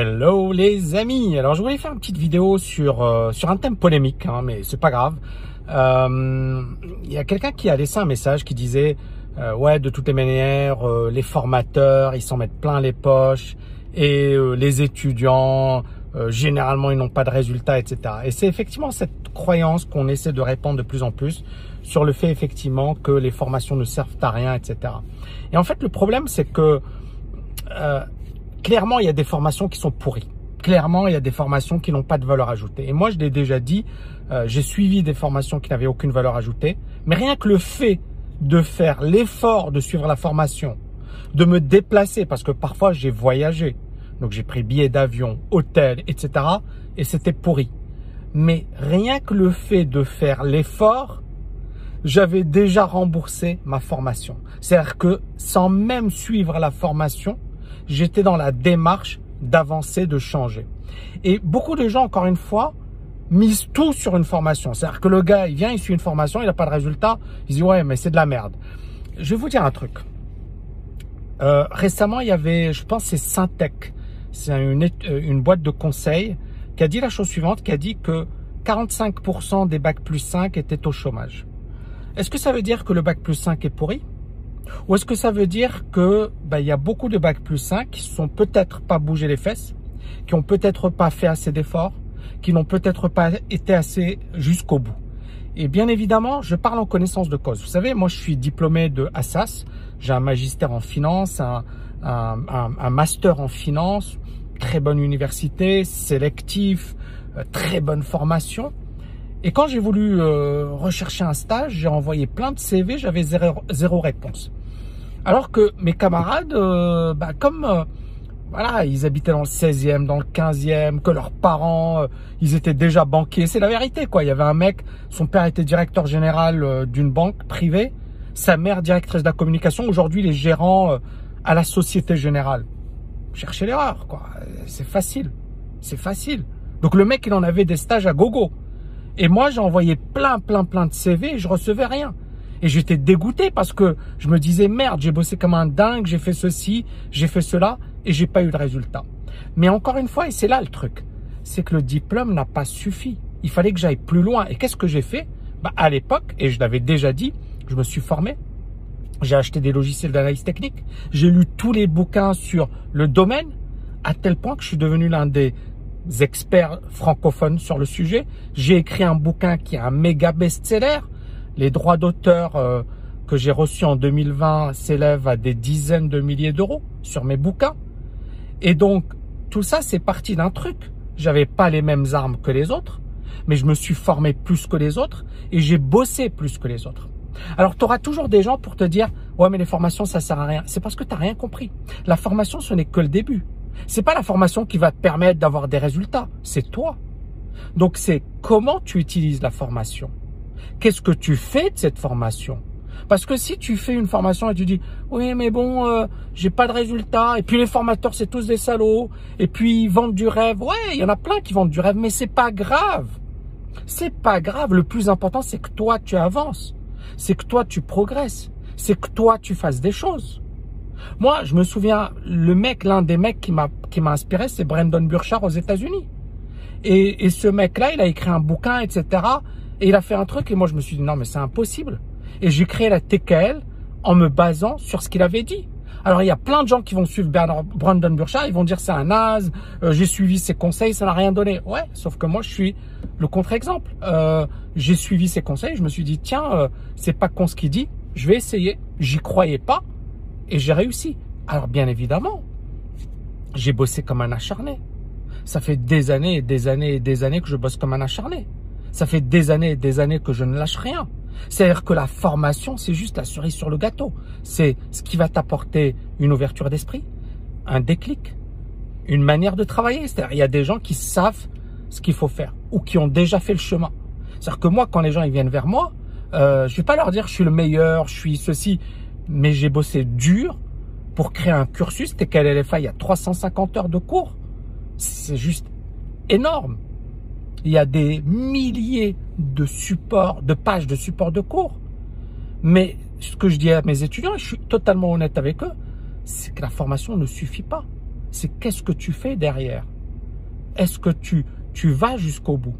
Hello les amis. Alors je voulais faire une petite vidéo sur euh, sur un thème polémique, hein, mais c'est pas grave. Euh, Il y a quelqu'un qui a laissé un message qui disait euh, ouais de toutes les manières euh, les formateurs ils s'en mettent plein les poches et les étudiants généralement ils n'ont pas de résultats etc. Et c'est effectivement cette croyance qu'on essaie de répandre de plus en plus sur le fait effectivement que les formations ne servent à rien etc. Et en fait le problème c'est que clairement, il y a des formations qui sont pourries. Clairement, il y a des formations qui n'ont pas de valeur ajoutée. Et moi, je l'ai déjà dit, euh, j'ai suivi des formations qui n'avaient aucune valeur ajoutée. Mais rien que le fait de faire l'effort de suivre la formation, de me déplacer, parce que parfois j'ai voyagé, donc j'ai pris billet d'avion, hôtel, etc. Et c'était pourri. Mais rien que le fait de faire l'effort, j'avais déjà remboursé ma formation. C'est-à-dire que sans même suivre la formation, j'étais dans la démarche d'avancer, de changer. Et beaucoup de gens, encore une fois, misent tout sur une formation. C'est-à-dire que le gars, il vient, il suit une formation, il n'a pas de résultat, il dit ouais, mais c'est de la merde. Je vais vous dire un truc. Euh, récemment, il y avait, je pense, c'est Syntec, c'est une, euh, une boîte de conseil qui a dit la chose suivante, qui a dit que 45% des bacs plus 5 étaient au chômage. Est-ce que ça veut dire que le bac plus 5 est pourri? Ou est-ce que ça veut dire que bah, il y a beaucoup de bac plus 5 qui sont peut-être pas bougé les fesses, qui ont peut-être pas fait assez d'efforts, qui n'ont peut-être pas été assez jusqu'au bout? Et bien évidemment, je parle en connaissance de cause. Vous savez, moi je suis diplômé de Assas, j'ai un magistère en finance, un, un, master en finance, très bonne université, sélectif, euh, très bonne formation. Et quand j'ai voulu euh, rechercher un stage, j'ai envoyé plein de CV, j'avais zéro, zéro réponse. Alors que mes camarades, euh, bah, comme euh, voilà, ils habitaient dans le 16e, dans le 15e, que leurs parents, euh, ils étaient déjà banquiers, c'est la vérité quoi. Il y avait un mec, son père était directeur général d'une banque privée, sa mère directrice de la communication, aujourd'hui les gérants à la Société Générale. Cherchez l'erreur quoi, c'est facile, c'est facile. Donc le mec il en avait des stages à gogo. Et moi j'ai envoyé plein plein plein de CV et je recevais rien. Et j'étais dégoûté parce que je me disais merde, j'ai bossé comme un dingue, j'ai fait ceci, j'ai fait cela et j'ai pas eu de résultat. Mais encore une fois, et c'est là le truc, c'est que le diplôme n'a pas suffi. Il fallait que j'aille plus loin. Et qu'est-ce que j'ai fait? Bah, À l'époque, et je l'avais déjà dit, je me suis formé. J'ai acheté des logiciels d'analyse technique. J'ai lu tous les bouquins sur le domaine, à tel point que je suis devenu l'un des experts francophones sur le sujet. J'ai écrit un bouquin qui est un méga best-seller les droits d'auteur euh, que j'ai reçus en 2020 s'élèvent à des dizaines de milliers d'euros sur mes bouquins. Et donc, tout ça, c'est parti d'un truc. J'avais pas les mêmes armes que les autres, mais je me suis formé plus que les autres et j'ai bossé plus que les autres. Alors, tu auras toujours des gens pour te dire, ouais, mais les formations, ça sert à rien. C'est parce que tu n'as rien compris. La formation, ce n'est que le début. C'est pas la formation qui va te permettre d'avoir des résultats. C'est toi. Donc, c'est comment tu utilises la formation qu'est-ce que tu fais de cette formation? Parce que si tu fais une formation et tu dis oui mais bon euh, j'ai pas de résultat et puis les formateurs c'est tous des salauds et puis ils vendent du rêve. Ouais, il y en a plein qui vendent du rêve mais c'est pas grave. C'est pas grave, le plus important c'est que toi tu avances. C'est que toi tu progresses. C'est que toi tu fasses des choses. Moi, je me souviens, le mec, l'un des mecs qui m'a inspiré, c'est Brandon Burchard aux États-Unis. Et, et ce mec-là, il a écrit un bouquin, etc. Et il a fait un truc et moi je me suis dit non mais c'est impossible. Et j'ai créé la TKL en me basant sur ce qu'il avait dit. Alors il y a plein de gens qui vont suivre Brandon Burchard, ils vont dire c'est un naze, euh, j'ai suivi ses conseils, ça n'a rien donné. Ouais, sauf que moi je suis le contre-exemple. Euh, j'ai suivi ses conseils, je me suis dit tiens, euh, c'est pas con ce qu'il dit, je vais essayer. J'y croyais pas et j'ai réussi. Alors bien évidemment, j'ai bossé comme un acharné. Ça fait des années et des années et des années que je bosse comme un acharné. Ça fait des années et des années que je ne lâche rien. C'est-à-dire que la formation, c'est juste la cerise sur le gâteau. C'est ce qui va t'apporter une ouverture d'esprit, un déclic, une manière de travailler. C'est-à-dire, il y a des gens qui savent ce qu'il faut faire ou qui ont déjà fait le chemin. C'est-à-dire que moi, quand les gens viennent vers moi, euh, je vais pas leur dire je suis le meilleur, je suis ceci, mais j'ai bossé dur pour créer un cursus. TKLFA, il y a 350 heures de cours. C'est juste énorme. Il y a des milliers de supports, de pages de support de cours. Mais ce que je dis à mes étudiants, et je suis totalement honnête avec eux, c'est que la formation ne suffit pas. c'est qu'est-ce que tu fais derrière? Est-ce que tu, tu vas jusqu'au bout?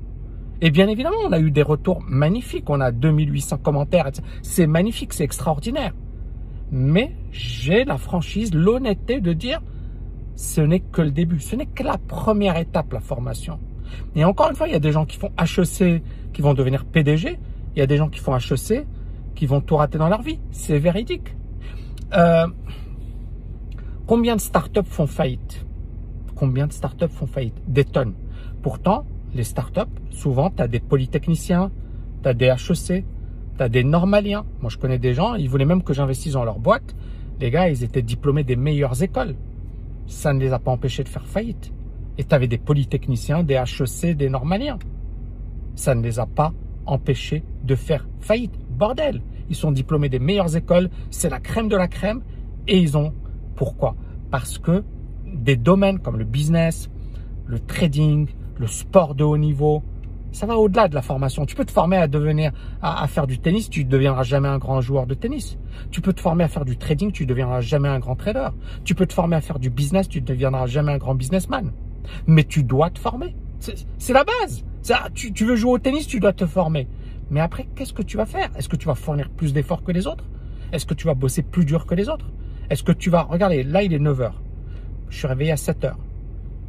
Et bien évidemment, on a eu des retours magnifiques. On a 2800 commentaires. C'est magnifique, c'est extraordinaire. Mais j'ai la franchise, l'honnêteté de dire, ce n'est que le début. Ce n'est que la première étape, la formation. Et encore une fois, il y a des gens qui font HEC, qui vont devenir PDG. Il y a des gens qui font HEC, qui vont tout rater dans leur vie. C'est véridique. Euh, combien de startups font faillite? Combien de startups font faillite? Des tonnes. Pourtant, les startups, souvent, tu as des polytechniciens, tu as des HEC, tu as des normaliens. Moi, je connais des gens, ils voulaient même que j'investisse dans leur boîte. Les gars, ils étaient diplômés des meilleures écoles. Ça ne les a pas empêchés de faire faillite. Et tu avais des polytechniciens, des HEC, des normaliens. Ça ne les a pas empêchés de faire faillite. Bordel Ils sont diplômés des meilleures écoles, c'est la crème de la crème. Et ils ont... Pourquoi? Parce que des domaines comme le business, le trading, le sport de haut niveau, ça va au-delà de la formation. Tu peux te former à devenir, à, faire du tennis, tu ne deviendras jamais un grand joueur de tennis. Tu peux te former à faire du trading, tu ne deviendras jamais un grand trader. Tu peux te former à faire du business, tu ne deviendras jamais un grand businessman. Mais tu dois te former. C'est la base. Tu, veux jouer au tennis, tu dois te former. Mais après, qu'est-ce que tu vas faire? Est-ce que tu vas fournir plus d'efforts que les autres? Est-ce que tu vas bosser plus dur que les autres? Est-ce que tu vas... Regardez, là, il est 9 h Je suis réveillé à 7 h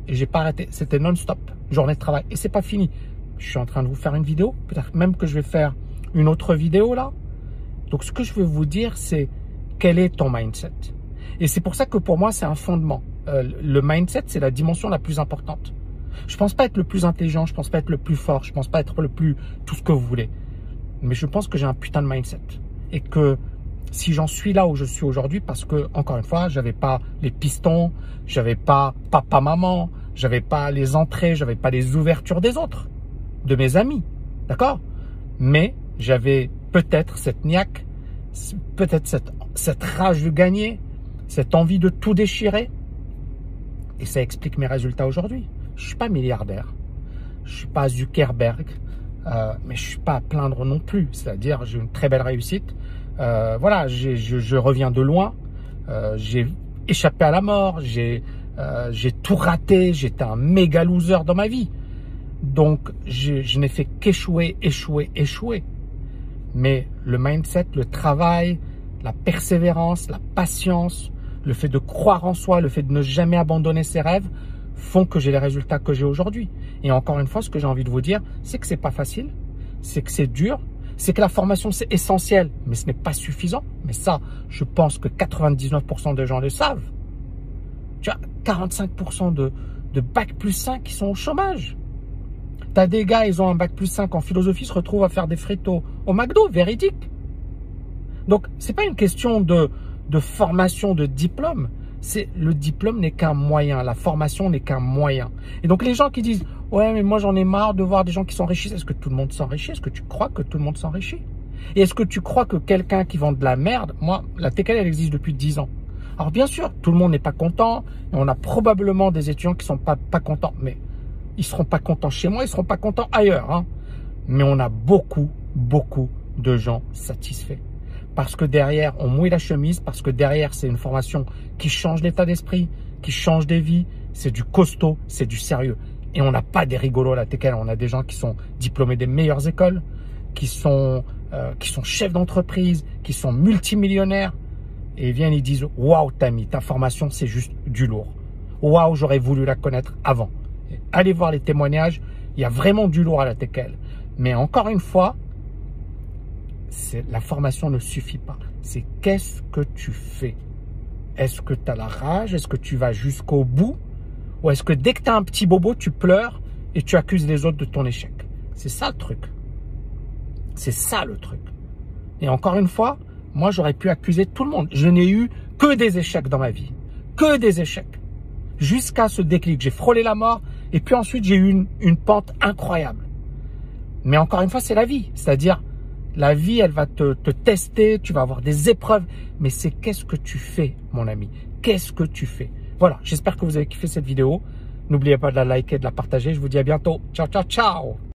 Et j'ai pas arrêté. C'était non-stop. Journée de travail. Et c'est pas fini. Je suis en train de vous faire une vidéo. Peut-être même que je vais faire une autre vidéo là. Donc, ce que je veux vous dire, c'est quel est ton mindset Et c'est pour ça que pour moi, c'est un fondement. Euh, le mindset, c'est la dimension la plus importante. Je pense pas être le plus intelligent, je pense pas être le plus fort, je pense pas être le plus tout ce que vous voulez. Mais je pense que j'ai un putain de mindset. Et que si j'en suis là où je suis aujourd'hui, parce que, encore une fois, j'avais pas les pistons, j'avais pas papa, maman, j'avais pas les entrées, j'avais pas les ouvertures des autres, de mes amis. D'accord? Mais j'avais peut-être cette niaque, peut-être cette, cette rage de gagner, cette envie de tout déchirer. Et ça explique mes résultats aujourd'hui. Je suis pas milliardaire. Je suis pas Zuckerberg. Euh, mais je suis pas à plaindre non plus. C'est-à-dire, j'ai une très belle réussite. Euh, voilà, je, je, reviens de loin. Euh, j'ai échappé à la mort. J'ai j'ai tout raté. J'étais un méga loser dans ma vie. Donc, je, je n'ai fait qu'échouer, échouer, échouer. Mais le mindset, le travail, la persévérance, la patience, le fait de croire en soi, le fait de ne jamais abandonner ses rêves, font que j'ai les résultats que j'ai aujourd'hui. Et encore une fois, ce que j'ai envie de vous dire, c'est que c'est pas facile, c'est que c'est dur, c'est que la formation c'est essentiel, mais ce n'est pas suffisant. Mais ça, je pense que 99% des gens le savent. Tu as 45% de, de bac plus 5 qui sont au chômage. Tu as des gars, ils ont un bac plus 5 en philosophie, se retrouvent à faire des frites au, au McDo, véridique. Donc, c'est pas une question de, de formation, de diplôme, c'est le diplôme n'est qu'un moyen, la formation n'est qu'un moyen. Et donc les gens qui disent ouais mais moi j'en ai marre de voir des gens qui s'enrichissent, est-ce que tout le monde s'enrichit? Est-ce que tu crois que tout le monde s'enrichit? Et est-ce que tu crois que quelqu'un qui vend de la merde, moi la TKL elle existe depuis 10 ans. Alors bien sûr, tout le monde n'est pas content, et on a probablement des étudiants qui sont pas pas contents, mais ils seront pas contents chez moi, ils seront pas contents ailleurs. Hein. Mais on a beaucoup beaucoup de gens satisfaits parce que derrière, on mouille la chemise, parce que derrière, c'est une formation qui change l'état d'esprit, qui change des vies. C'est du costaud, c'est du sérieux. Et on n'a pas des rigolos à la TKL. On a des gens qui sont diplômés des meilleures écoles, qui sont, euh, qui sont chefs d'entreprise, qui sont multimillionnaires. Et ils viennent, ils disent Waouh, Tami, ta formation, c'est juste du lourd. Waouh, j'aurais voulu la connaître avant. Allez voir les témoignages. Il y a vraiment du lourd à la TKL. Mais encore une fois, la formation ne suffit pas. C'est qu'est-ce que tu fais? Est-ce que tu as la rage? Est-ce que tu vas jusqu'au bout? Ou est-ce que dès que tu as un petit bobo, tu pleures et tu accuses les autres de ton échec? C'est ça le truc. C'est ça le truc. Et encore une fois, moi j'aurais pu accuser tout le monde. Je n'ai eu que des échecs dans ma vie. Que des échecs. Jusqu'à ce déclic. J'ai frôlé la mort et puis ensuite j'ai eu une, pente incroyable. Mais encore une fois, c'est la vie. C'est-à-dire, la vie, elle va te, tester, tu vas avoir des épreuves, mais c'est qu'est-ce que tu fais, mon ami? Qu'est-ce que tu fais? Voilà, j'espère que vous avez kiffé cette vidéo. N'oubliez pas de la liker, de la partager. Je vous dis à bientôt. Ciao, ciao, ciao